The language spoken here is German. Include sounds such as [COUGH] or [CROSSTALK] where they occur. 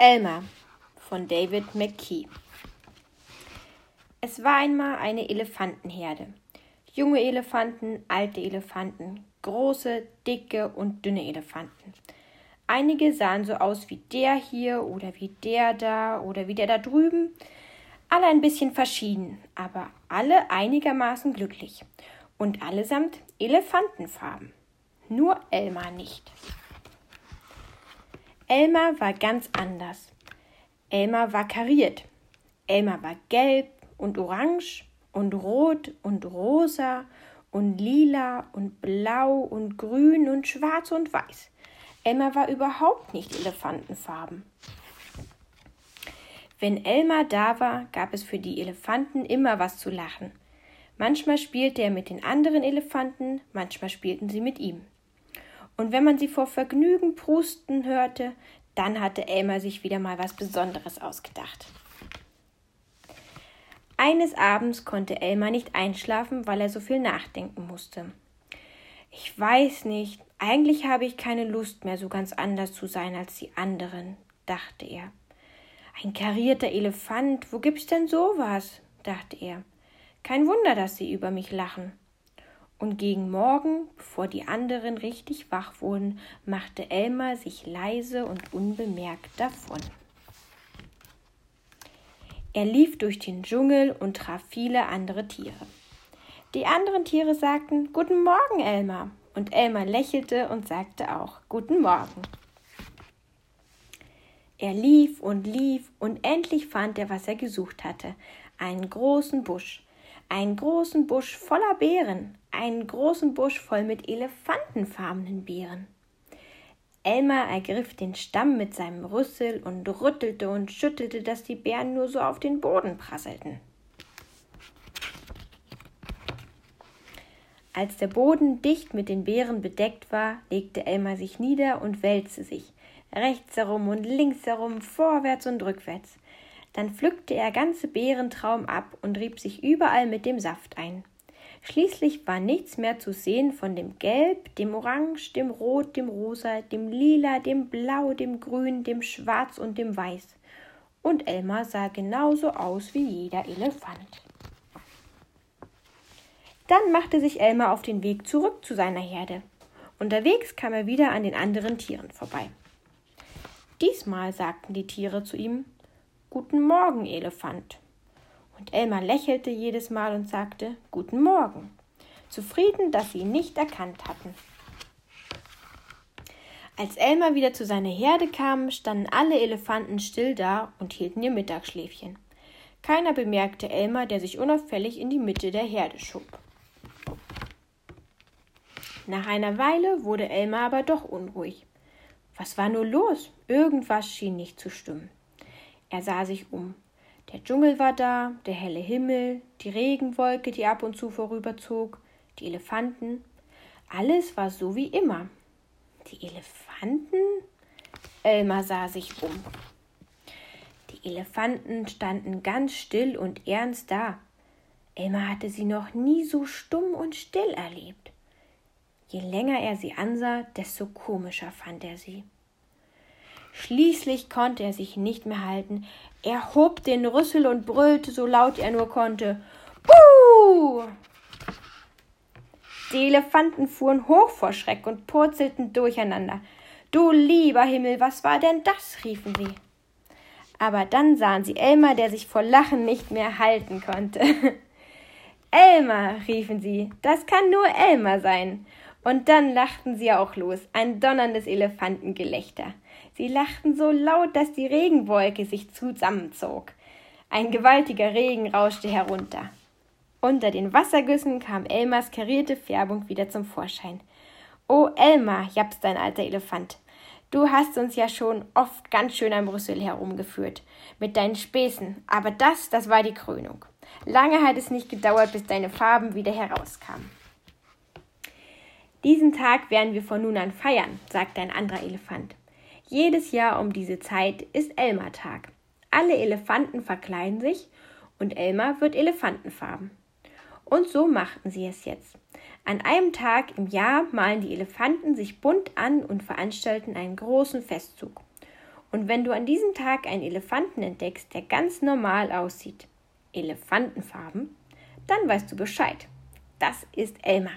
Elmer von David McKee Es war einmal eine Elefantenherde. Junge Elefanten, alte Elefanten, große, dicke und dünne Elefanten. Einige sahen so aus wie der hier oder wie der da oder wie der da drüben. Alle ein bisschen verschieden, aber alle einigermaßen glücklich. Und allesamt Elefantenfarben. Nur Elmar nicht. Elmar war ganz anders. Elmar war kariert. Elmar war gelb und orange und rot und rosa und lila und blau und grün und schwarz und weiß. Elmar war überhaupt nicht Elefantenfarben. Wenn Elmar da war, gab es für die Elefanten immer was zu lachen. Manchmal spielte er mit den anderen Elefanten, manchmal spielten sie mit ihm und wenn man sie vor Vergnügen prusten hörte, dann hatte Elmar sich wieder mal was Besonderes ausgedacht. Eines Abends konnte Elmar nicht einschlafen, weil er so viel nachdenken musste. Ich weiß nicht, eigentlich habe ich keine Lust mehr, so ganz anders zu sein als die anderen, dachte er. Ein karierter Elefant, wo gibt's denn sowas? dachte er. Kein Wunder, dass sie über mich lachen und gegen Morgen, bevor die anderen richtig wach wurden, machte Elmar sich leise und unbemerkt davon. Er lief durch den Dschungel und traf viele andere Tiere. Die anderen Tiere sagten Guten Morgen, Elmar, und Elmar lächelte und sagte auch Guten Morgen. Er lief und lief, und endlich fand er, was er gesucht hatte, einen großen Busch, einen großen Busch voller Beeren, einen großen Busch voll mit elefantenfarbenen Beeren. Elmar ergriff den Stamm mit seinem Rüssel und rüttelte und schüttelte, dass die Beeren nur so auf den Boden prasselten. Als der Boden dicht mit den Beeren bedeckt war, legte Elmar sich nieder und wälzte sich, rechts herum und links herum, vorwärts und rückwärts. Dann pflückte er ganze Beerentraum ab und rieb sich überall mit dem Saft ein. Schließlich war nichts mehr zu sehen von dem Gelb, dem Orange, dem Rot, dem Rosa, dem Lila, dem Blau, dem Grün, dem Schwarz und dem Weiß. Und Elmar sah genauso aus wie jeder Elefant. Dann machte sich Elmar auf den Weg zurück zu seiner Herde. Unterwegs kam er wieder an den anderen Tieren vorbei. Diesmal sagten die Tiere zu ihm Guten Morgen, Elefant. Und Elmar lächelte jedes Mal und sagte Guten Morgen, zufrieden, dass sie ihn nicht erkannt hatten. Als Elmar wieder zu seiner Herde kam, standen alle Elefanten still da und hielten ihr Mittagsschläfchen. Keiner bemerkte Elmar, der sich unauffällig in die Mitte der Herde schob. Nach einer Weile wurde Elmar aber doch unruhig. Was war nur los? Irgendwas schien nicht zu stimmen. Er sah sich um. Der Dschungel war da, der helle Himmel, die Regenwolke, die ab und zu vorüberzog, die Elefanten. Alles war so wie immer. Die Elefanten? Elmar sah sich um. Die Elefanten standen ganz still und ernst da. Elmar hatte sie noch nie so stumm und still erlebt. Je länger er sie ansah, desto komischer fand er sie. Schließlich konnte er sich nicht mehr halten. Er hob den Rüssel und brüllte so laut er nur konnte. Buh! Die Elefanten fuhren hoch vor Schreck und purzelten durcheinander. Du lieber Himmel, was war denn das? riefen sie. Aber dann sahen sie Elmar, der sich vor Lachen nicht mehr halten konnte. [LAUGHS] Elmar, riefen sie, das kann nur Elmar sein. Und dann lachten sie auch los, ein donnerndes Elefantengelächter. Sie lachten so laut, dass die Regenwolke sich zusammenzog. Ein gewaltiger Regen rauschte herunter. Unter den Wassergüssen kam Elmars karierte Färbung wieder zum Vorschein. O Elmar, japst dein alter Elefant, du hast uns ja schon oft ganz schön am Rüssel herumgeführt, mit deinen Späßen, aber das, das war die Krönung. Lange hat es nicht gedauert, bis deine Farben wieder herauskamen. Diesen Tag werden wir von nun an feiern, sagte ein anderer Elefant. Jedes Jahr um diese Zeit ist Elmar-Tag. Alle Elefanten verkleiden sich und Elmar wird Elefantenfarben. Und so machten sie es jetzt. An einem Tag im Jahr malen die Elefanten sich bunt an und veranstalten einen großen Festzug. Und wenn du an diesem Tag einen Elefanten entdeckst, der ganz normal aussieht, Elefantenfarben, dann weißt du Bescheid. Das ist Elmar.